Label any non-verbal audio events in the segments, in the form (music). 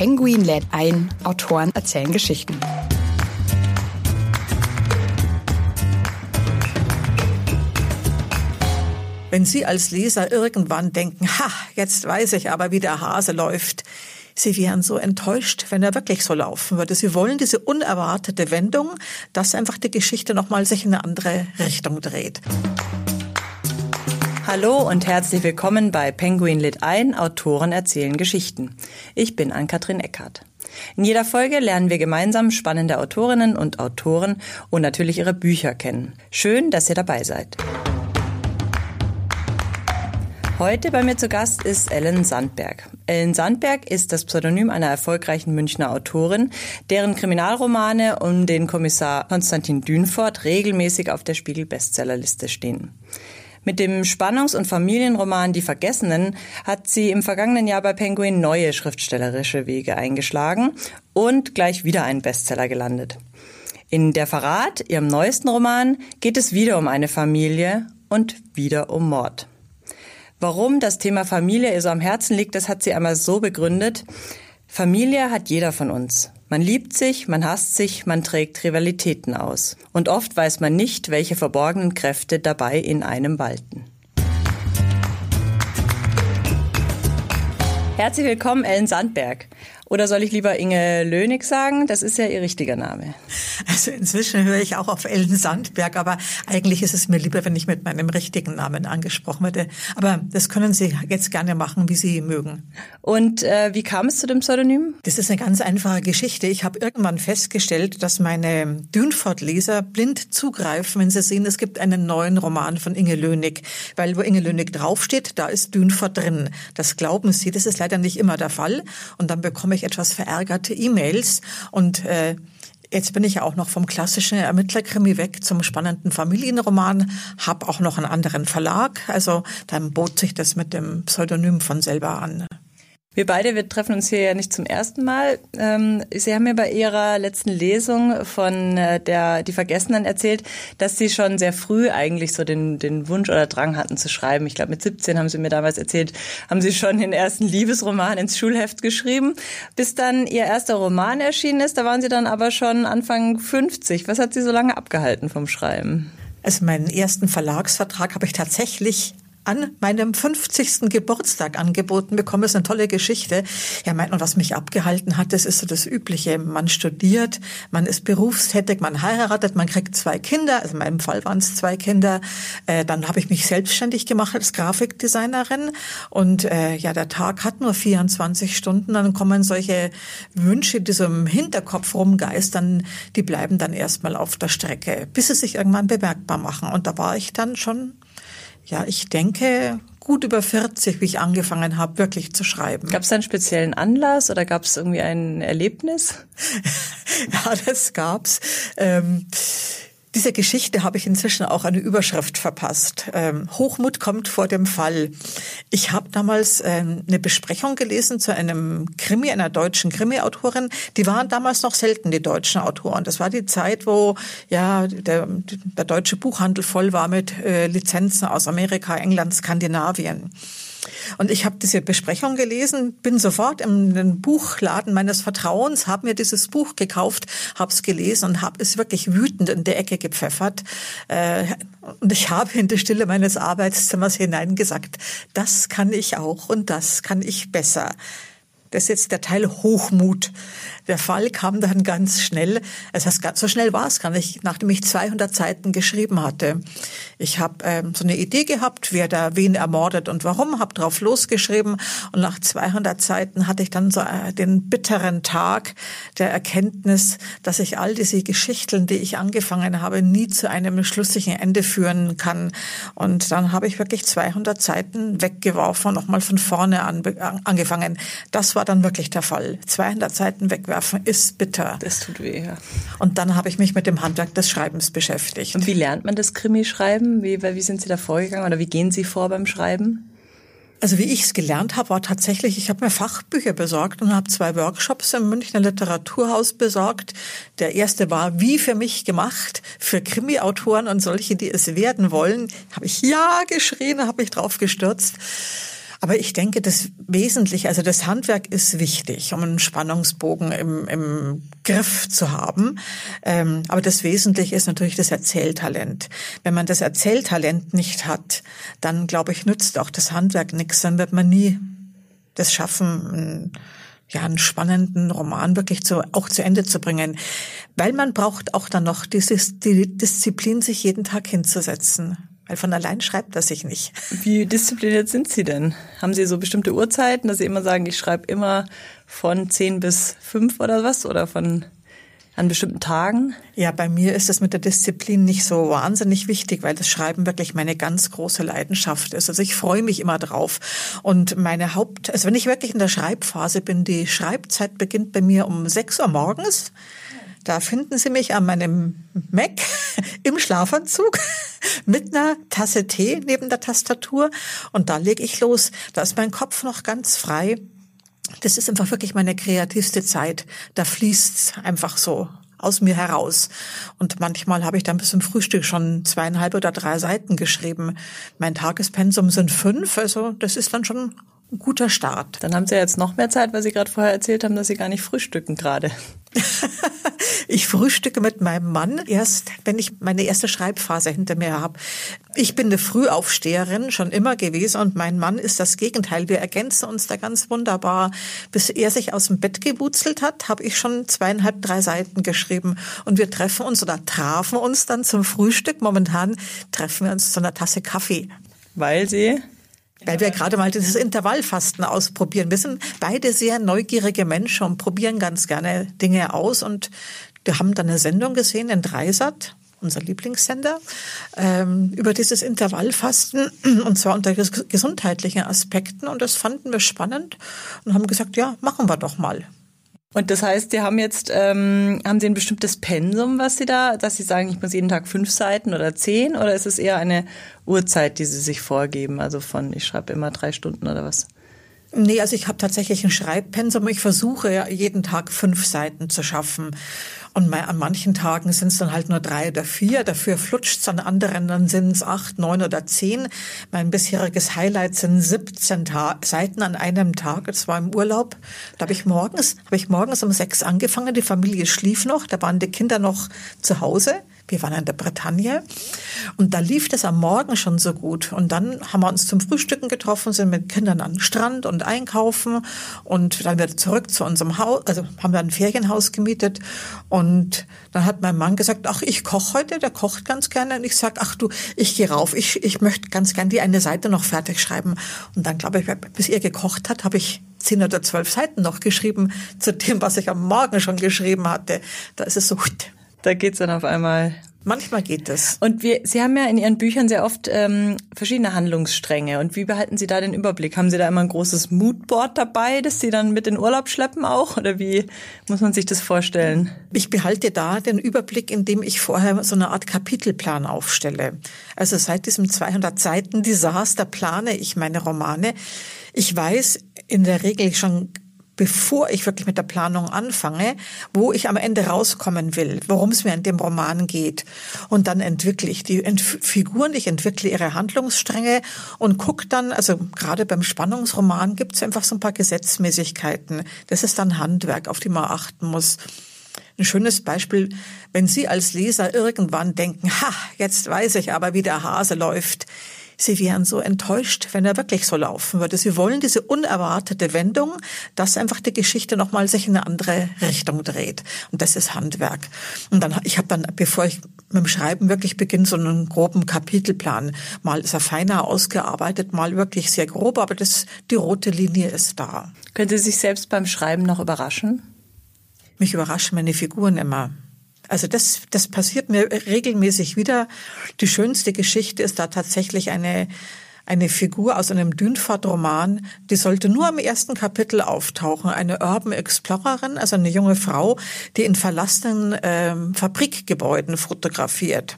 Penguin lädt ein, Autoren erzählen Geschichten. Wenn Sie als Leser irgendwann denken, ha, jetzt weiß ich aber, wie der Hase läuft, Sie wären so enttäuscht, wenn er wirklich so laufen würde. Sie wollen diese unerwartete Wendung, dass einfach die Geschichte nochmal sich in eine andere Richtung dreht. Hallo und herzlich willkommen bei Penguin Lit ein, Autoren erzählen Geschichten. Ich bin Ann-Kathrin Eckhardt. In jeder Folge lernen wir gemeinsam spannende Autorinnen und Autoren und natürlich ihre Bücher kennen. Schön, dass ihr dabei seid. Heute bei mir zu Gast ist Ellen Sandberg. Ellen Sandberg ist das Pseudonym einer erfolgreichen Münchner Autorin, deren Kriminalromane um den Kommissar Konstantin Dünfort regelmäßig auf der Spiegel-Bestsellerliste stehen. Mit dem Spannungs- und Familienroman Die Vergessenen hat sie im vergangenen Jahr bei Penguin neue schriftstellerische Wege eingeschlagen und gleich wieder einen Bestseller gelandet. In Der Verrat, ihrem neuesten Roman, geht es wieder um eine Familie und wieder um Mord. Warum das Thema Familie ihr so am Herzen liegt, das hat sie einmal so begründet. Familie hat jeder von uns. Man liebt sich, man hasst sich, man trägt Rivalitäten aus. Und oft weiß man nicht, welche verborgenen Kräfte dabei in einem walten. Herzlich willkommen, Ellen Sandberg. Oder soll ich lieber Inge Lönig sagen? Das ist ja ihr richtiger Name. Also inzwischen höre ich auch auf Ellen Sandberg, aber eigentlich ist es mir lieber, wenn ich mit meinem richtigen Namen angesprochen werde. Aber das können Sie jetzt gerne machen, wie Sie mögen. Und äh, wie kam es zu dem Pseudonym? Das ist eine ganz einfache Geschichte. Ich habe irgendwann festgestellt, dass meine Dünfort-Leser blind zugreifen, wenn sie sehen, es gibt einen neuen Roman von Inge Lönig. Weil wo Inge Lönig draufsteht, da ist Dünfort drin. Das glauben Sie, das ist leider nicht immer der Fall. Und dann bekomme ich ich etwas verärgerte E-Mails und äh, Jetzt bin ich ja auch noch vom klassischen Ermittlerkrimi weg zum spannenden Familienroman, habe auch noch einen anderen Verlag, also dann bot sich das mit dem Pseudonym von selber an. Wir beide, wir treffen uns hier ja nicht zum ersten Mal. Ähm, Sie haben mir bei Ihrer letzten Lesung von äh, der Die Vergessenen erzählt, dass Sie schon sehr früh eigentlich so den, den Wunsch oder Drang hatten zu schreiben. Ich glaube, mit 17 haben Sie mir damals erzählt, haben Sie schon den ersten Liebesroman ins Schulheft geschrieben. Bis dann Ihr erster Roman erschienen ist, da waren Sie dann aber schon Anfang 50. Was hat Sie so lange abgehalten vom Schreiben? Also meinen ersten Verlagsvertrag habe ich tatsächlich an meinem 50. Geburtstag angeboten bekommen. Das ist eine tolle Geschichte. Ja, meint man, was mich abgehalten hat, das ist so das Übliche. Man studiert, man ist berufstätig, man heiratet, man kriegt zwei Kinder. Also in meinem Fall waren es zwei Kinder. Äh, dann habe ich mich selbstständig gemacht als Grafikdesignerin. Und äh, ja, der Tag hat nur 24 Stunden. Dann kommen solche Wünsche, die so im Hinterkopf rumgeistern, die bleiben dann erstmal auf der Strecke, bis sie sich irgendwann bemerkbar machen. Und da war ich dann schon ja, ich denke gut über 40, wie ich angefangen habe, wirklich zu schreiben. Gab es da einen speziellen Anlass oder gab es irgendwie ein Erlebnis? (laughs) ja, das gab's. Ähm, dieser Geschichte habe ich inzwischen auch eine Überschrift verpasst. Ähm, Hochmut kommt vor dem Fall. Ich habe damals ähm, eine Besprechung gelesen zu einem Krimi, einer deutschen Krimi-Autorin. Die waren damals noch selten, die deutschen Autoren. Das war die Zeit, wo ja der, der deutsche Buchhandel voll war mit äh, Lizenzen aus Amerika, England, Skandinavien. Und ich habe diese Besprechung gelesen, bin sofort im Buchladen meines Vertrauens, habe mir dieses Buch gekauft, habe es gelesen und habe es wirklich wütend in der Ecke gepfeffert. Äh, und ich habe in die Stille meines Arbeitszimmers hineingesagt, das kann ich auch und das kann ich besser. Das ist jetzt der Teil Hochmut. Der Fall kam dann ganz schnell. Es heißt, so schnell war es gar nicht, nachdem ich 200 Seiten geschrieben hatte. Ich habe ähm, so eine Idee gehabt, wer da wen ermordet und warum, habe drauf losgeschrieben und nach 200 Seiten hatte ich dann so äh, den bitteren Tag der Erkenntnis, dass ich all diese Geschichten, die ich angefangen habe, nie zu einem schlüssigen Ende führen kann. Und dann habe ich wirklich 200 Seiten weggeworfen, nochmal von vorne an, angefangen. Das war dann wirklich der Fall. 200 Seiten wegwerfen ist bitter. Das tut weh, ja. Und dann habe ich mich mit dem Handwerk des Schreibens beschäftigt. Und wie lernt man das Krimi-Schreiben? Wie, wie sind Sie da vorgegangen oder wie gehen Sie vor beim Schreiben? Also wie ich es gelernt habe, war tatsächlich, ich habe mir Fachbücher besorgt und habe zwei Workshops im Münchner Literaturhaus besorgt. Der erste war wie für mich gemacht, für Krimi-Autoren und solche, die es werden wollen. Habe ich ja geschrien, habe mich drauf gestürzt. Aber ich denke, das Wesentliche, also das Handwerk ist wichtig, um einen Spannungsbogen im, im Griff zu haben. Ähm, aber das Wesentliche ist natürlich das Erzähltalent. Wenn man das Erzähltalent nicht hat, dann glaube ich, nützt auch das Handwerk nichts. Dann wird man nie das schaffen, ja, einen spannenden Roman wirklich zu, auch zu Ende zu bringen. Weil man braucht auch dann noch dieses, die Disziplin, sich jeden Tag hinzusetzen. Weil von allein schreibt das sich nicht. (laughs) Wie diszipliniert sind Sie denn? Haben Sie so bestimmte Uhrzeiten, dass Sie immer sagen, ich schreibe immer von zehn bis fünf oder was? Oder von an bestimmten Tagen? Ja, bei mir ist es mit der Disziplin nicht so wahnsinnig wichtig, weil das Schreiben wirklich meine ganz große Leidenschaft ist. Also ich freue mich immer drauf. Und meine Haupt, also wenn ich wirklich in der Schreibphase bin, die Schreibzeit beginnt bei mir um sechs Uhr morgens. Da finden Sie mich an meinem Mac (laughs) im Schlafanzug (laughs) mit einer Tasse Tee neben der Tastatur und da lege ich los. Da ist mein Kopf noch ganz frei. Das ist einfach wirklich meine kreativste Zeit. Da fließt's einfach so aus mir heraus. Und manchmal habe ich dann bis zum Frühstück schon zweieinhalb oder drei Seiten geschrieben. Mein Tagespensum sind fünf, also das ist dann schon ein guter Start. Dann haben Sie ja jetzt noch mehr Zeit, weil Sie gerade vorher erzählt haben, dass Sie gar nicht frühstücken gerade. (laughs) ich frühstücke mit meinem Mann erst, wenn ich meine erste Schreibphase hinter mir habe. Ich bin eine Frühaufsteherin schon immer gewesen und mein Mann ist das Gegenteil. Wir ergänzen uns da ganz wunderbar. Bis er sich aus dem Bett gewurzelt hat, habe ich schon zweieinhalb, drei Seiten geschrieben und wir treffen uns oder trafen uns dann zum Frühstück. Momentan treffen wir uns zu einer Tasse Kaffee. Weil Sie weil wir gerade mal dieses Intervallfasten ausprobieren. Wir sind beide sehr neugierige Menschen und probieren ganz gerne Dinge aus. Und wir haben dann eine Sendung gesehen in Dreisat, unser Lieblingssender, ähm, über dieses Intervallfasten (clears throat) und zwar unter gesundheitlichen Aspekten. Und das fanden wir spannend und haben gesagt, ja, machen wir doch mal. Und das heißt, Sie haben jetzt, ähm, haben Sie ein bestimmtes Pensum, was Sie da, dass Sie sagen, ich muss jeden Tag fünf Seiten oder zehn, oder ist es eher eine Uhrzeit, die Sie sich vorgeben? Also von, ich schreibe immer drei Stunden oder was? Nee, also ich habe tatsächlich ein Schreibpensum. Ich versuche ja jeden Tag fünf Seiten zu schaffen. Und an manchen Tagen sind es dann halt nur drei oder vier. Dafür flutscht es an anderen, dann sind es acht, neun oder zehn. Mein bisheriges Highlight sind 17 Ta Seiten an einem Tag. Das war im Urlaub. Da habe ich morgens, habe ich morgens um sechs angefangen. Die Familie schlief noch. Da waren die Kinder noch zu Hause. Wir waren in der Bretagne und da lief das am Morgen schon so gut. Und dann haben wir uns zum Frühstücken getroffen, sind mit Kindern an den Strand und einkaufen und dann wieder zurück zu unserem Haus, also haben wir ein Ferienhaus gemietet und dann hat mein Mann gesagt, ach, ich koche heute, der kocht ganz gerne und ich sag, ach du, ich gehe rauf, ich, ich möchte ganz gerne die eine Seite noch fertig schreiben. Und dann glaube ich, bis er gekocht hat, habe ich zehn oder zwölf Seiten noch geschrieben zu dem, was ich am Morgen schon geschrieben hatte. Da ist es so, da geht's dann auf einmal. Manchmal geht es. Und wir, Sie haben ja in Ihren Büchern sehr oft ähm, verschiedene Handlungsstränge. Und wie behalten Sie da den Überblick? Haben Sie da immer ein großes Moodboard dabei, das Sie dann mit in Urlaub schleppen auch? Oder wie muss man sich das vorstellen? Ich behalte da den Überblick, indem ich vorher so eine Art Kapitelplan aufstelle. Also seit diesem 200 Seiten Desaster plane ich meine Romane. Ich weiß in der Regel schon bevor ich wirklich mit der Planung anfange, wo ich am Ende rauskommen will, worum es mir in dem Roman geht. Und dann entwickle ich die Ent Figuren, ich entwickle ihre Handlungsstränge und gucke dann, also gerade beim Spannungsroman gibt es einfach so ein paar Gesetzmäßigkeiten. Das ist dann Handwerk, auf die man achten muss. Ein schönes Beispiel, wenn Sie als Leser irgendwann denken, ha, jetzt weiß ich aber, wie der Hase läuft sie wären so enttäuscht, wenn er wirklich so laufen würde. Sie wollen diese unerwartete Wendung, dass einfach die Geschichte nochmal sich in eine andere Richtung dreht. Und das ist Handwerk. Und dann, ich habe dann, bevor ich mit dem Schreiben wirklich beginne, so einen groben Kapitelplan. Mal ist er feiner ausgearbeitet, mal wirklich sehr grob, aber das, die rote Linie ist da. Können Sie sich selbst beim Schreiben noch überraschen? Mich überraschen meine Figuren immer. Also das, das passiert mir regelmäßig wieder. Die schönste Geschichte ist da tatsächlich eine, eine Figur aus einem Dünford-Roman, die sollte nur im ersten Kapitel auftauchen. Eine Urban Explorerin, also eine junge Frau, die in verlassenen äh, Fabrikgebäuden fotografiert.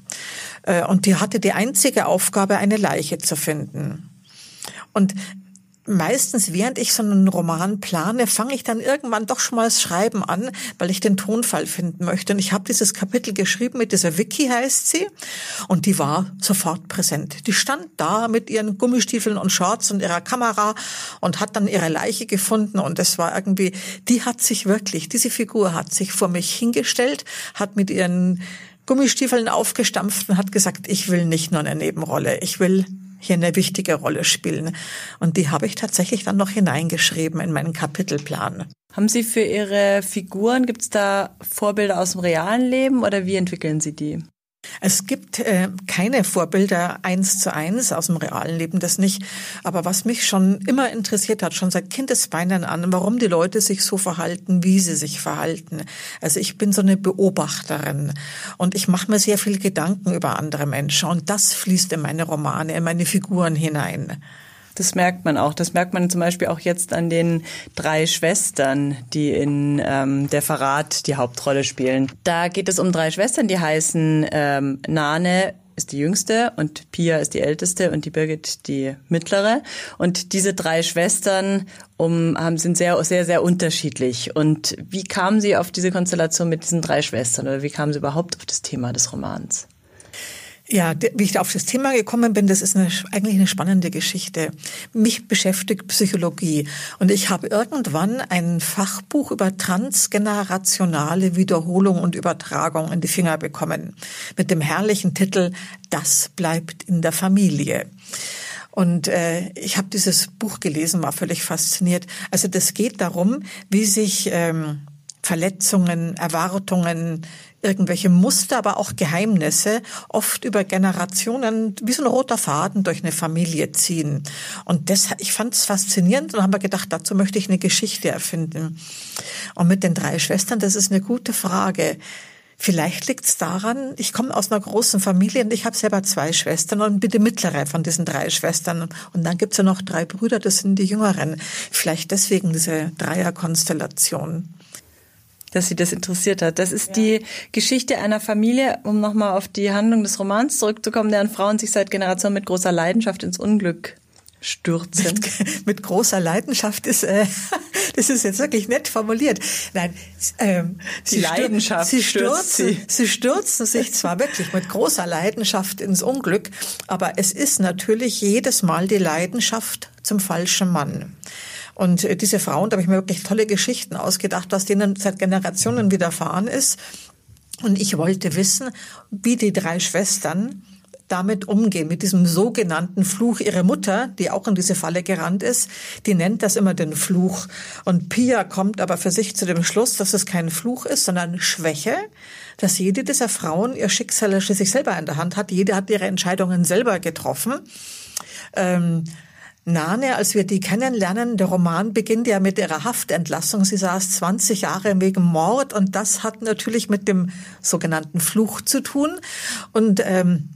Äh, und die hatte die einzige Aufgabe, eine Leiche zu finden. Und meistens, während ich so einen Roman plane, fange ich dann irgendwann doch schon mal das Schreiben an, weil ich den Tonfall finden möchte. Und ich habe dieses Kapitel geschrieben mit dieser Vicky heißt sie und die war sofort präsent. Die stand da mit ihren Gummistiefeln und Shorts und ihrer Kamera und hat dann ihre Leiche gefunden und es war irgendwie, die hat sich wirklich, diese Figur hat sich vor mich hingestellt, hat mit ihren Gummistiefeln aufgestampft und hat gesagt, ich will nicht nur eine Nebenrolle, ich will hier eine wichtige Rolle spielen. Und die habe ich tatsächlich dann noch hineingeschrieben in meinen Kapitelplan. Haben Sie für Ihre Figuren, gibt es da Vorbilder aus dem realen Leben oder wie entwickeln Sie die? Es gibt äh, keine Vorbilder eins zu eins aus dem realen Leben, das nicht. Aber was mich schon immer interessiert hat, schon seit Kindesbeinen an, warum die Leute sich so verhalten, wie sie sich verhalten. Also ich bin so eine Beobachterin und ich mache mir sehr viel Gedanken über andere Menschen und das fließt in meine Romane, in meine Figuren hinein. Das merkt man auch. Das merkt man zum Beispiel auch jetzt an den drei Schwestern, die in ähm, Der Verrat die Hauptrolle spielen. Da geht es um drei Schwestern, die heißen ähm, Nane, ist die jüngste und Pia ist die älteste und die Birgit die mittlere. Und diese drei Schwestern um, haben, sind sehr, sehr, sehr unterschiedlich. Und wie kamen Sie auf diese Konstellation mit diesen drei Schwestern oder wie kamen Sie überhaupt auf das Thema des Romans? Ja, wie ich da auf das Thema gekommen bin, das ist eine, eigentlich eine spannende Geschichte. Mich beschäftigt Psychologie und ich habe irgendwann ein Fachbuch über transgenerationale Wiederholung und Übertragung in die Finger bekommen mit dem herrlichen Titel Das bleibt in der Familie. Und äh, ich habe dieses Buch gelesen, war völlig fasziniert. Also das geht darum, wie sich ähm, Verletzungen, Erwartungen, irgendwelche Muster, aber auch Geheimnisse oft über Generationen wie so ein roter Faden durch eine Familie ziehen. Und das, ich fand es faszinierend und habe gedacht, dazu möchte ich eine Geschichte erfinden. Und mit den drei Schwestern, das ist eine gute Frage. Vielleicht liegt es daran, ich komme aus einer großen Familie und ich habe selber zwei Schwestern und bin die mittlere von diesen drei Schwestern. Und dann gibt's ja noch drei Brüder, das sind die jüngeren. Vielleicht deswegen diese Dreierkonstellation dass sie das interessiert hat. Das ist ja. die Geschichte einer Familie, um nochmal auf die Handlung des Romans zurückzukommen, deren Frauen sich seit Generationen mit großer Leidenschaft ins Unglück stürzen. Mit, mit großer Leidenschaft ist, äh, (laughs) das ist jetzt wirklich nett formuliert. Nein, ähm, die sie Leidenschaft sie stürzen, sie. sie stürzen sich zwar wirklich mit großer Leidenschaft ins Unglück, aber es ist natürlich jedes Mal die Leidenschaft zum falschen Mann. Und äh, diese Frauen, da habe ich mir wirklich tolle Geschichten ausgedacht, was denen seit Generationen widerfahren ist. Und ich wollte wissen, wie die drei Schwestern damit umgehen, mit diesem sogenannten Fluch. Ihre Mutter, die auch in diese Falle gerannt ist, die nennt das immer den Fluch. Und Pia kommt aber für sich zu dem Schluss, dass es kein Fluch ist, sondern Schwäche, dass jede dieser Frauen ihr Schicksal schließlich selber in der Hand hat. Jede hat ihre Entscheidungen selber getroffen. Ähm, Nane, als wir die kennenlernen, der Roman beginnt ja mit ihrer Haftentlassung. Sie saß 20 Jahre wegen Mord und das hat natürlich mit dem sogenannten Fluch zu tun. Und ähm,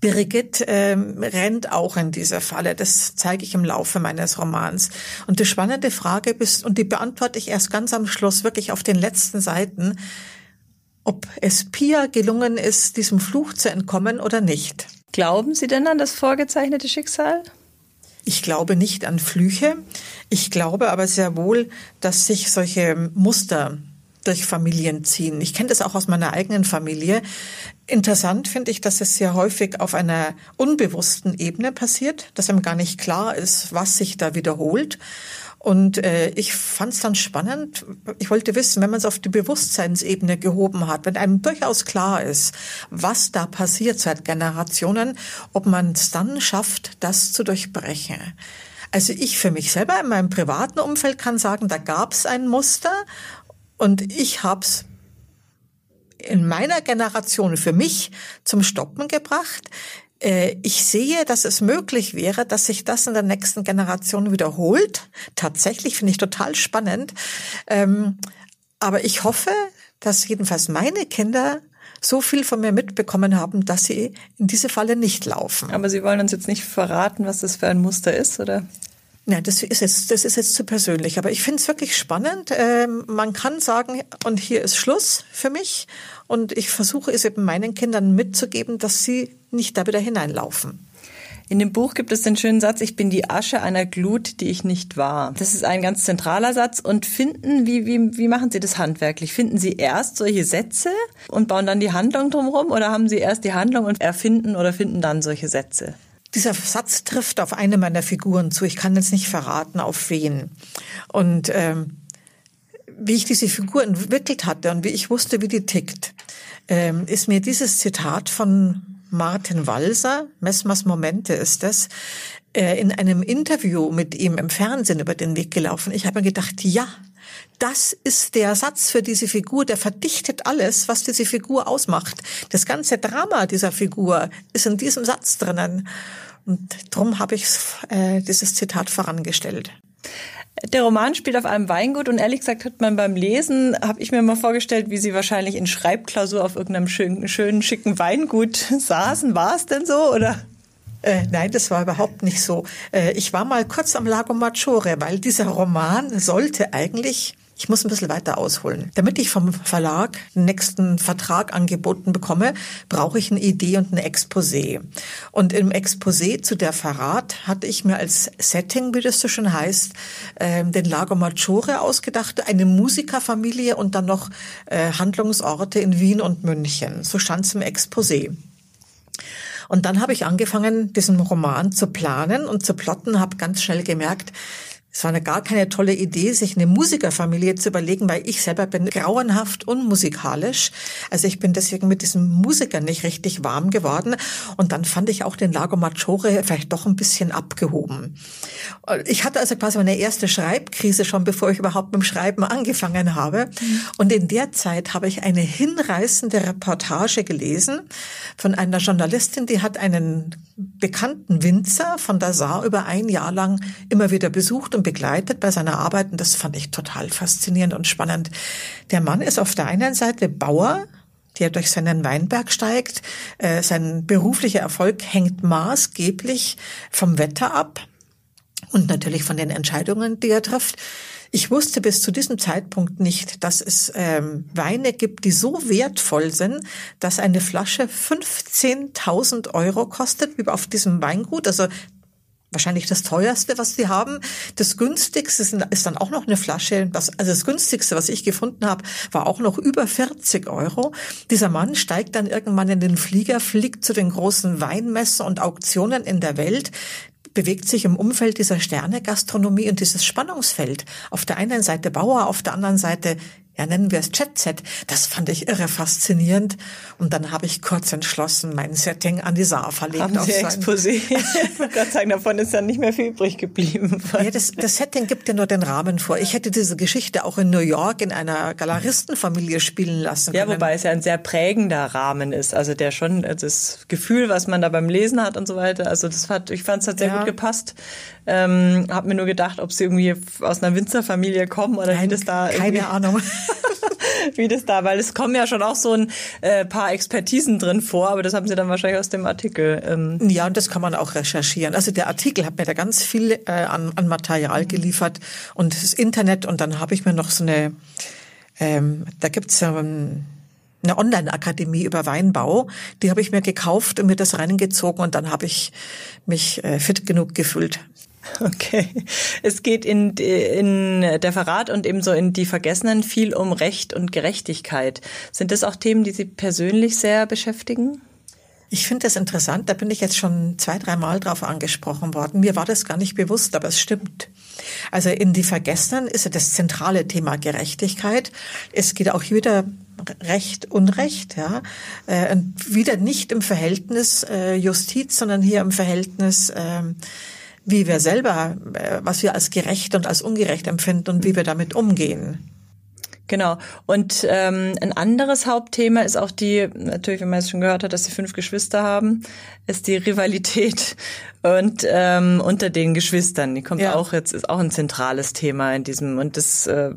Birgit ähm, rennt auch in dieser Falle. Das zeige ich im Laufe meines Romans. Und die spannende Frage ist, und die beantworte ich erst ganz am Schluss, wirklich auf den letzten Seiten, ob es Pia gelungen ist, diesem Fluch zu entkommen oder nicht. Glauben Sie denn an das vorgezeichnete Schicksal? Ich glaube nicht an Flüche. Ich glaube aber sehr wohl, dass sich solche Muster durch Familien ziehen. Ich kenne das auch aus meiner eigenen Familie. Interessant finde ich, dass es sehr häufig auf einer unbewussten Ebene passiert, dass einem gar nicht klar ist, was sich da wiederholt. Und äh, ich fand es dann spannend. Ich wollte wissen, wenn man es auf die Bewusstseinsebene gehoben hat, wenn einem durchaus klar ist, was da passiert seit Generationen, ob man es dann schafft, das zu durchbrechen. Also ich für mich selber in meinem privaten Umfeld kann sagen, da gab es ein Muster und ich habe es in meiner Generation für mich zum Stoppen gebracht. Äh, ich sehe, dass es möglich wäre, dass sich das in der nächsten Generation wiederholt. Tatsächlich finde ich total spannend. Ähm, aber ich hoffe, dass jedenfalls meine Kinder so viel von mir mitbekommen haben, dass sie in diese Falle nicht laufen. Aber Sie wollen uns jetzt nicht verraten, was das für ein Muster ist, oder? Nein, das ist jetzt, das ist jetzt zu persönlich. Aber ich finde es wirklich spannend. Ähm, man kann sagen, und hier ist Schluss für mich. Und ich versuche es eben meinen Kindern mitzugeben, dass sie nicht da wieder hineinlaufen. In dem Buch gibt es den schönen Satz, ich bin die Asche einer Glut, die ich nicht war. Das ist ein ganz zentraler Satz. Und finden, wie, wie, wie machen Sie das handwerklich? Finden Sie erst solche Sätze und bauen dann die Handlung drumherum? Oder haben Sie erst die Handlung und erfinden oder finden dann solche Sätze? Dieser Satz trifft auf eine meiner Figuren zu. Ich kann jetzt nicht verraten, auf wen. Und ähm, wie ich diese Figur entwickelt hatte und wie ich wusste, wie die tickt, ähm, ist mir dieses Zitat von Martin Walser, Messmers Momente ist es, äh, in einem Interview mit ihm im Fernsehen über den Weg gelaufen. Ich habe mir gedacht, ja, das ist der Satz für diese Figur, der verdichtet alles, was diese Figur ausmacht. Das ganze Drama dieser Figur ist in diesem Satz drinnen. Und darum habe ich äh, dieses Zitat vorangestellt. Der Roman spielt auf einem Weingut und ehrlich gesagt hat man beim Lesen, habe ich mir mal vorgestellt, wie Sie wahrscheinlich in Schreibklausur auf irgendeinem schönen, schönen schicken Weingut (laughs) saßen. War es denn so oder? Äh, nein, das war überhaupt nicht so. Äh, ich war mal kurz am Lago Maggiore, weil dieser Roman sollte eigentlich ich muss ein bisschen weiter ausholen. Damit ich vom Verlag den nächsten Vertrag angeboten bekomme, brauche ich eine Idee und ein Exposé. Und im Exposé zu der Verrat hatte ich mir als Setting, wie das so schon heißt, äh, den Lago Maggiore ausgedacht, eine Musikerfamilie und dann noch äh, Handlungsorte in Wien und München. So stand es im Exposé. Und dann habe ich angefangen, diesen Roman zu planen und zu plotten, habe ganz schnell gemerkt, es war eine gar keine tolle Idee, sich eine Musikerfamilie zu überlegen, weil ich selber bin grauenhaft unmusikalisch. Also ich bin deswegen mit diesem Musiker nicht richtig warm geworden. Und dann fand ich auch den Lago Maggiore vielleicht doch ein bisschen abgehoben. Ich hatte also quasi meine erste Schreibkrise schon, bevor ich überhaupt mit dem Schreiben angefangen habe. Und in der Zeit habe ich eine hinreißende Reportage gelesen von einer Journalistin, die hat einen bekannten Winzer von der Saar über ein Jahr lang immer wieder besucht und begleitet bei seiner Arbeit. Und das fand ich total faszinierend und spannend. Der Mann ist auf der einen Seite Bauer, der durch seinen Weinberg steigt. Äh, sein beruflicher Erfolg hängt maßgeblich vom Wetter ab und natürlich von den Entscheidungen, die er trifft. Ich wusste bis zu diesem Zeitpunkt nicht, dass es ähm, Weine gibt, die so wertvoll sind, dass eine Flasche 15.000 Euro kostet, wie auf diesem Weingut. Also wahrscheinlich das teuerste, was sie haben. Das günstigste ist dann auch noch eine Flasche. Also das günstigste, was ich gefunden habe, war auch noch über 40 Euro. Dieser Mann steigt dann irgendwann in den Flieger, fliegt zu den großen Weinmessen und Auktionen in der Welt bewegt sich im Umfeld dieser Sterne-Gastronomie und dieses Spannungsfeld. Auf der einen Seite Bauer, auf der anderen Seite ja, nennen wir es Chat-Set. Das fand ich irre faszinierend. Und dann habe ich kurz entschlossen, mein Setting an die Saar verlegt. Haben Sie Exposé? (laughs) ich wollte gerade sagen, davon ist dann nicht mehr viel übrig geblieben. Ja, das, das Setting gibt ja nur den Rahmen vor. Ich hätte diese Geschichte auch in New York in einer Galeristenfamilie spielen lassen können. Ja, wobei es ja ein sehr prägender Rahmen ist. Also der schon, also das Gefühl, was man da beim Lesen hat und so weiter. Also das hat, ich fand es hat sehr ja. gut gepasst. Ähm, hab mir nur gedacht, ob sie irgendwie aus einer Winzerfamilie kommen oder Nein, das da Keine Ahnung. (laughs) wie das da, weil es kommen ja schon auch so ein äh, paar Expertisen drin vor, aber das haben Sie dann wahrscheinlich aus dem Artikel. Ähm. Ja, und das kann man auch recherchieren. Also der Artikel hat mir da ganz viel äh, an, an Material geliefert und das Internet und dann habe ich mir noch so eine, ähm, da gibt's ähm, eine Online-Akademie über Weinbau. Die habe ich mir gekauft und mir das reingezogen und dann habe ich mich äh, fit genug gefühlt. (laughs) Okay. Es geht in, in der Verrat und ebenso in die Vergessenen viel um Recht und Gerechtigkeit. Sind das auch Themen, die Sie persönlich sehr beschäftigen? Ich finde das interessant. Da bin ich jetzt schon zwei, drei Mal drauf angesprochen worden. Mir war das gar nicht bewusst, aber es stimmt. Also in Die Vergessenen ist ja das zentrale Thema Gerechtigkeit. Es geht auch wieder Recht, Unrecht, ja, äh, wieder nicht im Verhältnis äh, Justiz, sondern hier im Verhältnis äh, wie wir selber, äh, was wir als gerecht und als ungerecht empfinden und wie wir damit umgehen. Genau. Und ähm, ein anderes Hauptthema ist auch die, natürlich, wenn man es schon gehört hat, dass sie fünf Geschwister haben, ist die Rivalität (laughs) und ähm, unter den Geschwistern. Die kommt ja. auch jetzt, ist auch ein zentrales Thema in diesem und das äh,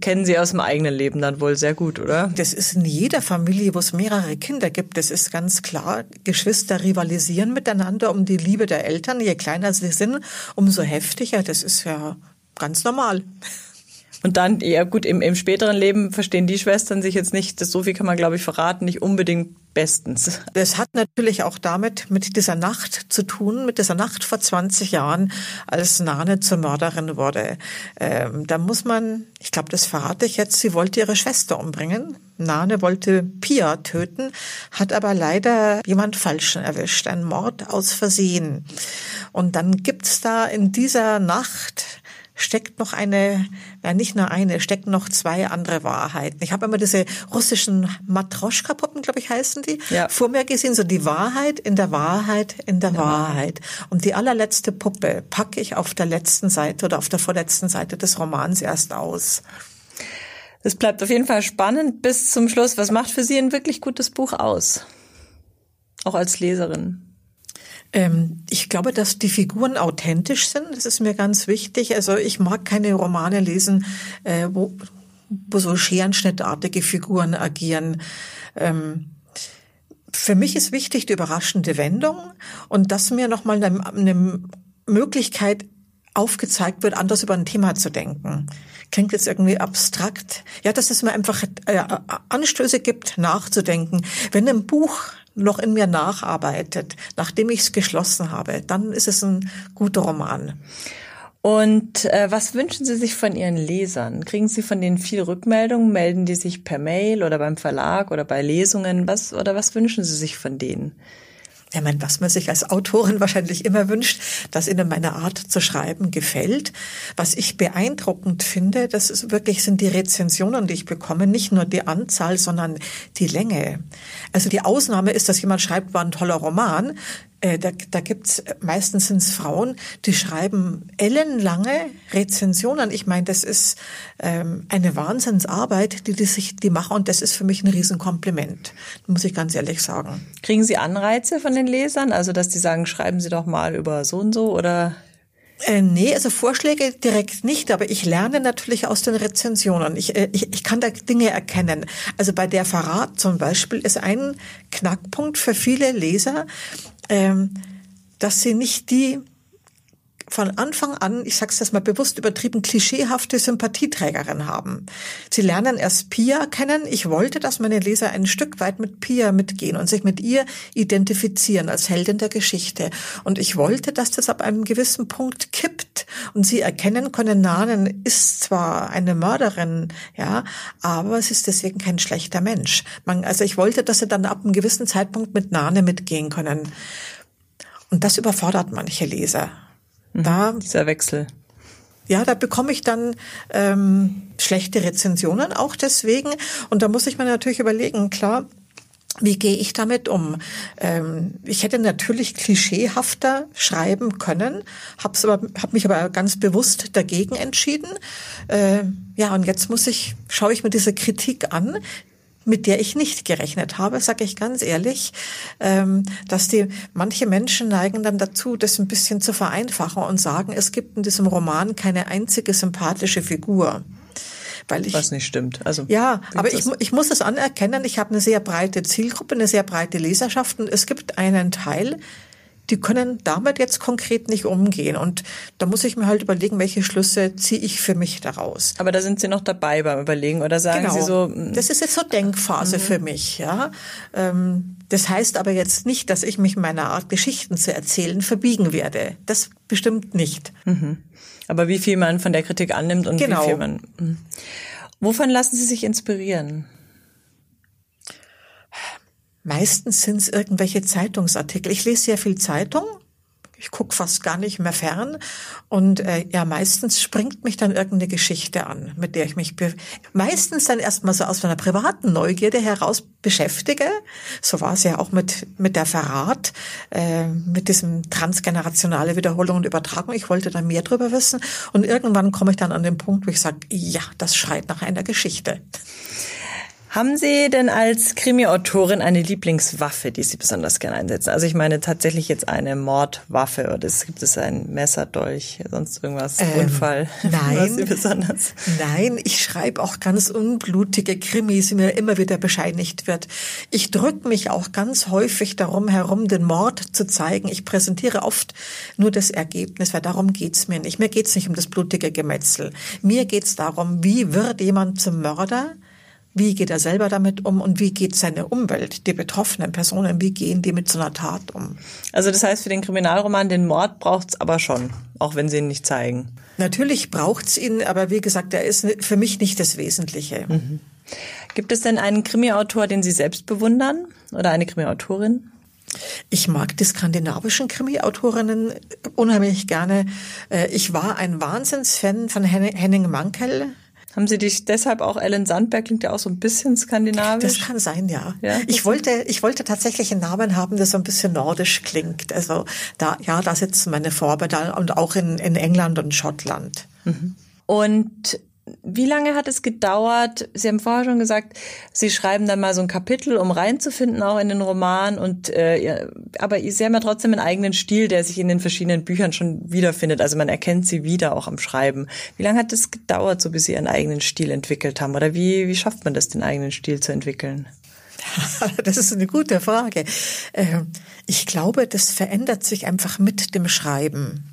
kennen Sie aus dem eigenen Leben dann wohl sehr gut, oder? Das ist in jeder Familie, wo es mehrere Kinder gibt, das ist ganz klar. Geschwister rivalisieren miteinander um die Liebe der Eltern. Je kleiner sie sind, umso heftiger. Das ist ja ganz normal. Und dann, ja gut, im, im späteren Leben verstehen die Schwestern sich jetzt nicht, das so viel kann man glaube ich verraten, nicht unbedingt bestens. Das hat natürlich auch damit mit dieser Nacht zu tun, mit dieser Nacht vor 20 Jahren, als Nane zur Mörderin wurde. Ähm, da muss man, ich glaube, das verrate ich jetzt, sie wollte ihre Schwester umbringen. Nane wollte Pia töten, hat aber leider jemand Falschen erwischt, ein Mord aus Versehen. Und dann gibt's da in dieser Nacht steckt noch eine, ja nicht nur eine, steckt noch zwei andere Wahrheiten. Ich habe immer diese russischen Matroschka-Puppen, glaube ich, heißen die, ja. vor mir gesehen, so die Wahrheit in der Wahrheit in der ja. Wahrheit. Und die allerletzte Puppe packe ich auf der letzten Seite oder auf der vorletzten Seite des Romans erst aus. Es bleibt auf jeden Fall spannend bis zum Schluss. Was macht für Sie ein wirklich gutes Buch aus? Auch als Leserin. Ähm, ich glaube, dass die Figuren authentisch sind. Das ist mir ganz wichtig. Also ich mag keine Romane lesen, äh, wo, wo so scherenschnittartige Figuren agieren. Ähm, für mich ist wichtig die überraschende Wendung und dass mir nochmal eine, eine Möglichkeit aufgezeigt wird, anders über ein Thema zu denken. Klingt jetzt irgendwie abstrakt. Ja, dass es mir einfach äh, Anstöße gibt, nachzudenken. Wenn ein Buch noch in mir nacharbeitet, nachdem ich es geschlossen habe, dann ist es ein guter Roman. Und äh, was wünschen Sie sich von Ihren Lesern? Kriegen Sie von denen viel Rückmeldungen? Melden die sich per Mail oder beim Verlag oder bei Lesungen? Was oder was wünschen Sie sich von denen? Ja, mein, was man sich als Autorin (laughs) wahrscheinlich immer wünscht, dass ihnen meine Art zu schreiben gefällt. Was ich beeindruckend finde, das ist wirklich sind die Rezensionen, die ich bekomme, nicht nur die Anzahl, sondern die Länge. Also die Ausnahme ist, dass jemand schreibt, war ein toller Roman. Äh, da, da gibt's meistens sind's Frauen, die schreiben ellenlange Rezensionen. Ich meine, das ist ähm, eine Wahnsinnsarbeit, die die sich die machen und das ist für mich ein Riesenkompliment, muss ich ganz ehrlich sagen. Kriegen Sie Anreize von den Lesern, also dass die sagen, schreiben Sie doch mal über so und so oder äh, nee, also Vorschläge direkt nicht, aber ich lerne natürlich aus den Rezensionen. Ich, äh, ich, ich kann da Dinge erkennen. Also bei der Verrat zum Beispiel ist ein Knackpunkt für viele Leser, ähm, dass sie nicht die von Anfang an, ich sage es mal bewusst übertrieben, klischeehafte Sympathieträgerin haben. Sie lernen erst Pia kennen. Ich wollte, dass meine Leser ein Stück weit mit Pia mitgehen und sich mit ihr identifizieren als Heldin der Geschichte. Und ich wollte, dass das ab einem gewissen Punkt kippt und sie erkennen können, Nanen ist zwar eine Mörderin, ja, aber sie ist deswegen kein schlechter Mensch. Man, also ich wollte, dass sie dann ab einem gewissen Zeitpunkt mit Nane mitgehen können. Und das überfordert manche Leser. Mhm. Da, Dieser Wechsel. Ja, da bekomme ich dann ähm, schlechte Rezensionen auch deswegen. Und da muss ich mir natürlich überlegen, klar, wie gehe ich damit um? Ähm, ich hätte natürlich klischeehafter schreiben können, hab's aber, hab mich aber ganz bewusst dagegen entschieden. Äh, ja, und jetzt muss ich, schaue ich mir diese Kritik an, mit der ich nicht gerechnet habe, sage ich ganz ehrlich, ähm, dass die manche Menschen neigen dann dazu, das ein bisschen zu vereinfachen und sagen, es gibt in diesem Roman keine einzige sympathische Figur. Weil ich, Was nicht stimmt. Also ja, aber ich, ich muss es anerkennen, ich habe eine sehr breite Zielgruppe, eine sehr breite Leserschaft und es gibt einen Teil, die können damit jetzt konkret nicht umgehen. Und da muss ich mir halt überlegen, welche Schlüsse ziehe ich für mich daraus. Aber da sind Sie noch dabei beim Überlegen oder sagen genau. Sie so? Hm. Das ist jetzt so Denkphase mhm. für mich, ja. Ähm, das heißt aber jetzt nicht, dass ich mich meiner Art, Geschichten zu erzählen, verbiegen werde. Das bestimmt nicht. Mhm. Aber wie viel man von der Kritik annimmt und genau. wie viel man. Mh. Wovon lassen Sie sich inspirieren? Meistens sind es irgendwelche Zeitungsartikel. Ich lese sehr viel Zeitung, ich guck fast gar nicht mehr fern. Und äh, ja, meistens springt mich dann irgendeine Geschichte an, mit der ich mich meistens dann erstmal so aus meiner privaten Neugierde heraus beschäftige. So war es ja auch mit, mit der Verrat, äh, mit diesem transgenerationale Wiederholung und Übertragung. Ich wollte da mehr drüber wissen. Und irgendwann komme ich dann an den Punkt, wo ich sage, ja, das schreit nach einer Geschichte. Haben Sie denn als Krimi-Autorin eine Lieblingswaffe, die Sie besonders gerne einsetzen? Also ich meine tatsächlich jetzt eine Mordwaffe oder es gibt es ein Messer, Dolch, sonst irgendwas, ähm, Unfall? (laughs) Nein, besonders? nein, ich schreibe auch ganz unblutige Krimis, wie mir immer wieder bescheinigt wird. Ich drücke mich auch ganz häufig darum herum, den Mord zu zeigen. Ich präsentiere oft nur das Ergebnis, weil darum geht's mir nicht. Mir geht's nicht um das blutige Gemetzel. Mir geht's darum, wie wird jemand zum Mörder? Wie geht er selber damit um und wie geht seine Umwelt, die betroffenen Personen, wie gehen die mit so einer Tat um? Also das heißt, für den Kriminalroman, den Mord braucht's aber schon, auch wenn Sie ihn nicht zeigen. Natürlich braucht's ihn, aber wie gesagt, er ist für mich nicht das Wesentliche. Mhm. Gibt es denn einen Krimiautor, den Sie selbst bewundern oder eine Krimiautorin? Ich mag die skandinavischen Krimi-Autorinnen unheimlich gerne. Äh, ich war ein Wahnsinnsfan von Henning Mankell, haben Sie dich deshalb auch Ellen Sandberg klingt ja auch so ein bisschen skandinavisch? Das kann sein, ja. ja ich wollte, ich wollte tatsächlich einen Namen haben, der so ein bisschen nordisch klingt. Also da, ja, da sitzen meine Vorbilder und auch in, in England und Schottland. Mhm. Und wie lange hat es gedauert? Sie haben vorher schon gesagt, Sie schreiben dann mal so ein Kapitel, um reinzufinden auch in den Roman. Und äh, aber Sie haben ja trotzdem einen eigenen Stil, der sich in den verschiedenen Büchern schon wiederfindet. Also man erkennt Sie wieder auch am Schreiben. Wie lange hat es gedauert, so bis Sie Ihren eigenen Stil entwickelt haben? Oder wie wie schafft man das, den eigenen Stil zu entwickeln? (laughs) Das ist eine gute Frage. Ähm, ich glaube, das verändert sich einfach mit dem Schreiben.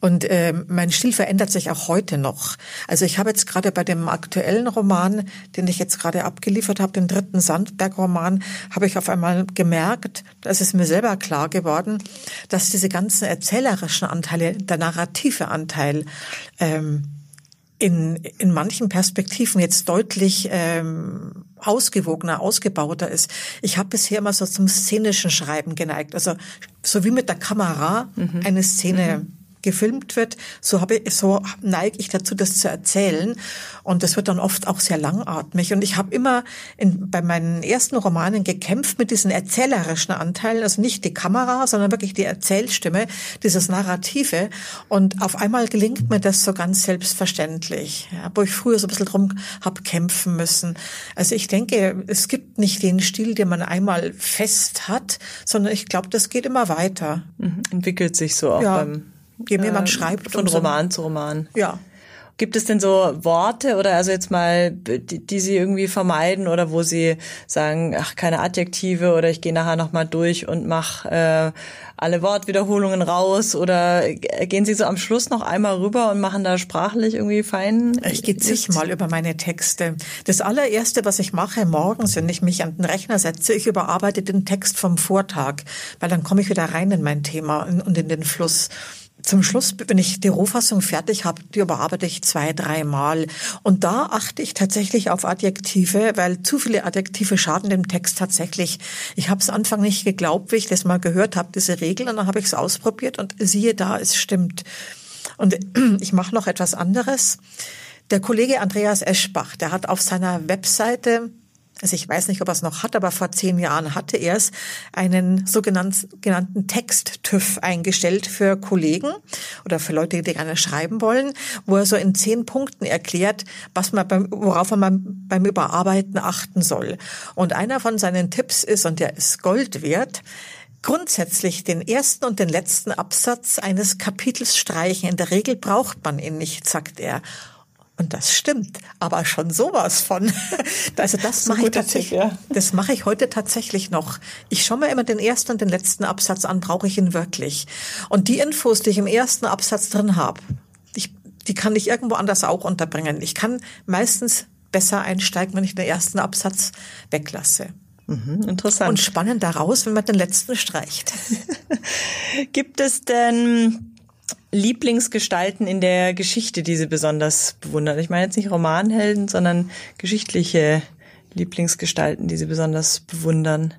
Und äh, mein Stil verändert sich auch heute noch. Also ich habe jetzt gerade bei dem aktuellen Roman, den ich jetzt gerade abgeliefert habe, den dritten Sandberg-Roman, habe ich auf einmal gemerkt, das ist mir selber klar geworden, dass diese ganzen erzählerischen Anteile, der narrative Anteil, ähm, in, in manchen Perspektiven jetzt deutlich ähm, ausgewogener, ausgebauter ist. Ich habe bisher immer so zum szenischen Schreiben geneigt. Also so wie mit der Kamera mhm. eine Szene mhm gefilmt wird, so habe so neige ich dazu, das zu erzählen. Und das wird dann oft auch sehr langatmig. Und ich habe immer in, bei meinen ersten Romanen gekämpft mit diesen erzählerischen Anteilen, also nicht die Kamera, sondern wirklich die Erzählstimme, dieses Narrative. Und auf einmal gelingt mir das so ganz selbstverständlich, ja, wo ich früher so ein bisschen drum habe kämpfen müssen. Also ich denke, es gibt nicht den Stil, den man einmal fest hat, sondern ich glaube, das geht immer weiter. Mhm. Entwickelt sich so auch ja. beim je mehr man äh, schreibt. Von Roman so. zu Roman. Ja. Gibt es denn so Worte oder also jetzt mal, die, die Sie irgendwie vermeiden oder wo Sie sagen, ach, keine Adjektive oder ich gehe nachher nochmal durch und mache äh, alle Wortwiederholungen raus oder gehen Sie so am Schluss noch einmal rüber und machen da sprachlich irgendwie fein? Ich gehe zigmal über meine Texte. Das allererste, was ich mache morgens, wenn ich mich an den Rechner setze, ich überarbeite den Text vom Vortag, weil dann komme ich wieder rein in mein Thema und in den Fluss zum Schluss, wenn ich die Rohfassung fertig habe, die überarbeite ich zwei, dreimal. Und da achte ich tatsächlich auf Adjektive, weil zu viele Adjektive schaden dem Text tatsächlich. Ich habe es Anfang nicht geglaubt, wie ich das mal gehört habe, diese Regel, und dann habe ich es ausprobiert und siehe da, es stimmt. Und (clears throat) ich mache noch etwas anderes. Der Kollege Andreas Eschbach, der hat auf seiner Webseite also ich weiß nicht, ob er es noch hat, aber vor zehn Jahren hatte er es, einen sogenannten Text-TÜV eingestellt für Kollegen oder für Leute, die gerne schreiben wollen, wo er so in zehn Punkten erklärt, was man beim, worauf man beim Überarbeiten achten soll. Und einer von seinen Tipps ist, und der ist Gold wert, grundsätzlich den ersten und den letzten Absatz eines Kapitels streichen. In der Regel braucht man ihn nicht, sagt er. Und das stimmt, aber schon sowas von. (laughs) Also das mache ich tatsächlich, ja. das mache ich heute tatsächlich noch. Ich schaue mir immer den ersten und den letzten Absatz an, brauche ich ihn wirklich? Und die Infos, die ich im ersten Absatz drin habe, die kann ich irgendwo anders auch unterbringen. Ich kann meistens besser einsteigen, wenn ich den ersten Absatz weglasse. Mhm, interessant. Und spannend daraus, wenn man den letzten streicht. (laughs) Gibt es denn Lieblingsgestalten in der Geschichte, die Sie besonders bewundern? Ich meine jetzt nicht Romanhelden, sondern geschichtliche Lieblingsgestalten, die Sie besonders bewundern.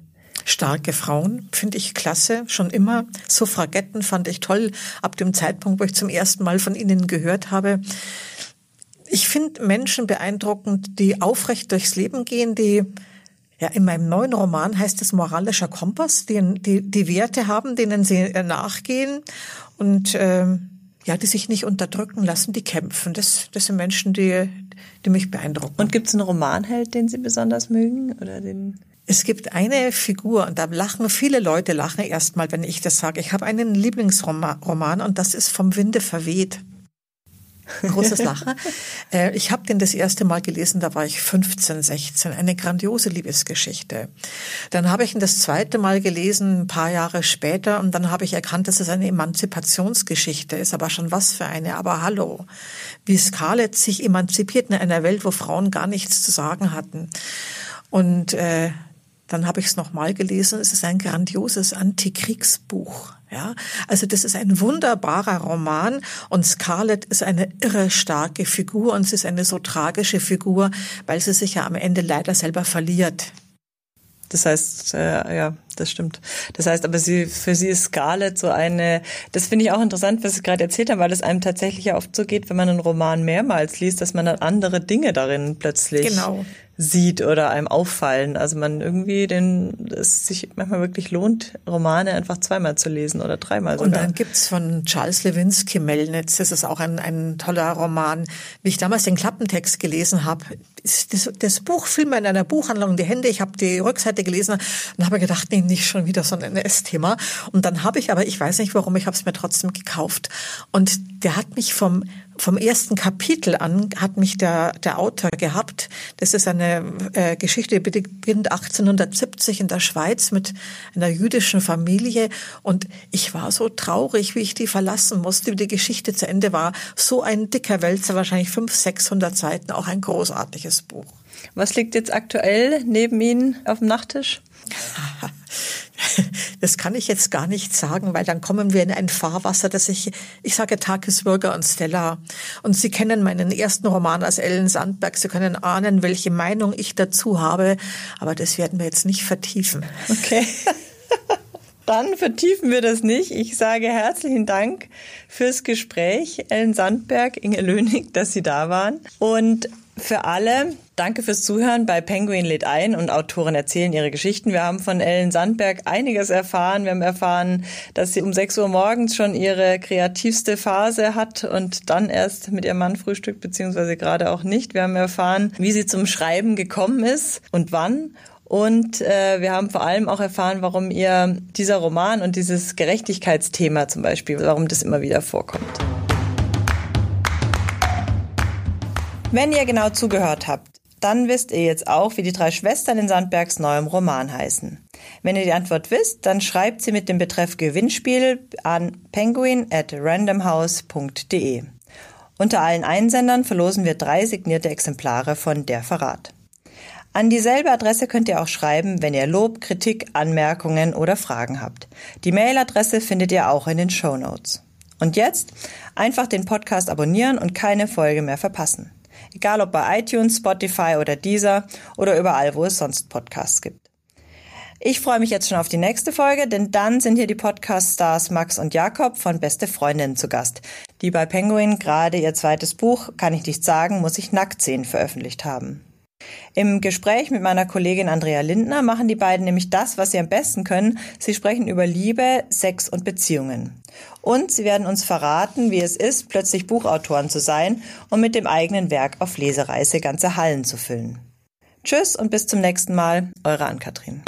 starke Frauen, finde ich klasse, schon immer. Suffragetten fand ich toll, ab dem Zeitpunkt, wo ich zum ersten Mal von ihnen gehört habe. Ich finde Menschen beeindruckend, die aufrecht durchs Leben gehen, die ja, in meinem neuen Roman heißt es moralischer Kompass, die, die, die Werte haben, denen sie äh, nachgehen und ähm, ja, die sich nicht unterdrücken lassen, die kämpfen. Das, das sind Menschen, die, die mich beeindrucken. Und gibt es einen Romanheld, den Sie besonders mögen oder den? Es gibt eine Figur und da lachen viele Leute lachen erstmal, wenn ich das sage. Ich habe einen Lieblingsroman und das ist vom Winde verweht. Großes Lachen. Äh, ich habe den das erste Mal gelesen, da war ich 15, 16. Eine grandiose Liebesgeschichte. Dann habe ich ihn das zweite Mal gelesen, ein paar Jahre später, und dann habe ich erkannt, dass es eine Emanzipationsgeschichte ist. Aber schon was für eine. Aber hallo, wie Scarlett sich emanzipiert in einer Welt, wo Frauen gar nichts zu sagen hatten. Und äh, dann habe ich es nochmal gelesen. Es ist ein grandioses Antikriegsbuch. Ja, also das ist ein wunderbarer Roman und Scarlett ist eine irre starke Figur und sie ist eine so tragische Figur, weil sie sich ja am Ende leider selber verliert. Das heißt, äh, ja, das stimmt. Das heißt, aber sie, für sie ist Scarlett so eine, das finde ich auch interessant, was Sie gerade erzählt haben, weil es einem tatsächlich ja oft so geht, wenn man einen Roman mehrmals liest, dass man dann andere Dinge darin plötzlich genau sieht oder einem auffallen. Also man irgendwie den, es sich manchmal wirklich lohnt, Romane einfach zweimal zu lesen oder dreimal sogar. Und dann gibt's von Charles Lewinsky Melnitz, das ist auch ein, ein toller Roman. Wie ich damals den Klappentext gelesen habe, das, das Buch fiel mir in einer Buchhandlung in die Hände. Ich habe die Rückseite gelesen und habe gedacht, nee, nicht schon wieder so ein NS-Thema. Und dann habe ich aber, ich weiß nicht warum, ich habe es mir trotzdem gekauft. Und der hat mich vom vom ersten Kapitel an hat mich der, der Autor gehabt. Das ist eine äh, Geschichte, die beginnt 1870 in der Schweiz mit einer jüdischen Familie. Und ich war so traurig, wie ich die verlassen musste, wie die Geschichte zu Ende war. So ein dicker Wälzer, wahrscheinlich 500, 600 Seiten, auch ein großartiges Buch. Was liegt jetzt aktuell neben Ihnen auf dem Nachttisch? (laughs) Das kann ich jetzt gar nicht sagen, weil dann kommen wir in ein Fahrwasser, das ich, ich sage Tagesbürger und Stella. Und Sie kennen meinen ersten Roman als Ellen Sandberg. Sie können ahnen, welche Meinung ich dazu habe. Aber das werden wir jetzt nicht vertiefen. Okay. (laughs) Dann vertiefen wir das nicht. Ich sage herzlichen Dank fürs Gespräch, Ellen Sandberg, Inge Lönig, dass Sie da waren. Und für alle, danke fürs Zuhören bei Penguin lädt ein und Autoren erzählen ihre Geschichten. Wir haben von Ellen Sandberg einiges erfahren. Wir haben erfahren, dass sie um 6 Uhr morgens schon ihre kreativste Phase hat und dann erst mit ihrem Mann frühstückt, beziehungsweise gerade auch nicht. Wir haben erfahren, wie sie zum Schreiben gekommen ist und wann. Und äh, wir haben vor allem auch erfahren, warum ihr dieser Roman und dieses Gerechtigkeitsthema zum Beispiel, warum das immer wieder vorkommt. Wenn ihr genau zugehört habt, dann wisst ihr jetzt auch, wie die drei Schwestern in Sandbergs neuem Roman heißen. Wenn ihr die Antwort wisst, dann schreibt sie mit dem Betreff Gewinnspiel an penguin at randomhouse.de. Unter allen Einsendern verlosen wir drei signierte Exemplare von Der Verrat. An dieselbe Adresse könnt ihr auch schreiben, wenn ihr Lob, Kritik, Anmerkungen oder Fragen habt. Die Mailadresse findet ihr auch in den Show Notes. Und jetzt einfach den Podcast abonnieren und keine Folge mehr verpassen. Egal ob bei iTunes, Spotify oder Deezer oder überall, wo es sonst Podcasts gibt. Ich freue mich jetzt schon auf die nächste Folge, denn dann sind hier die Podcast-Stars Max und Jakob von Beste Freundinnen zu Gast, die bei Penguin gerade ihr zweites Buch, kann ich nicht sagen, muss ich nackt sehen, veröffentlicht haben. Im Gespräch mit meiner Kollegin Andrea Lindner machen die beiden nämlich das, was sie am besten können. Sie sprechen über Liebe, Sex und Beziehungen. Und sie werden uns verraten, wie es ist, plötzlich Buchautoren zu sein und mit dem eigenen Werk auf Lesereise ganze Hallen zu füllen. Tschüss und bis zum nächsten Mal, eure Ann-Kathrin.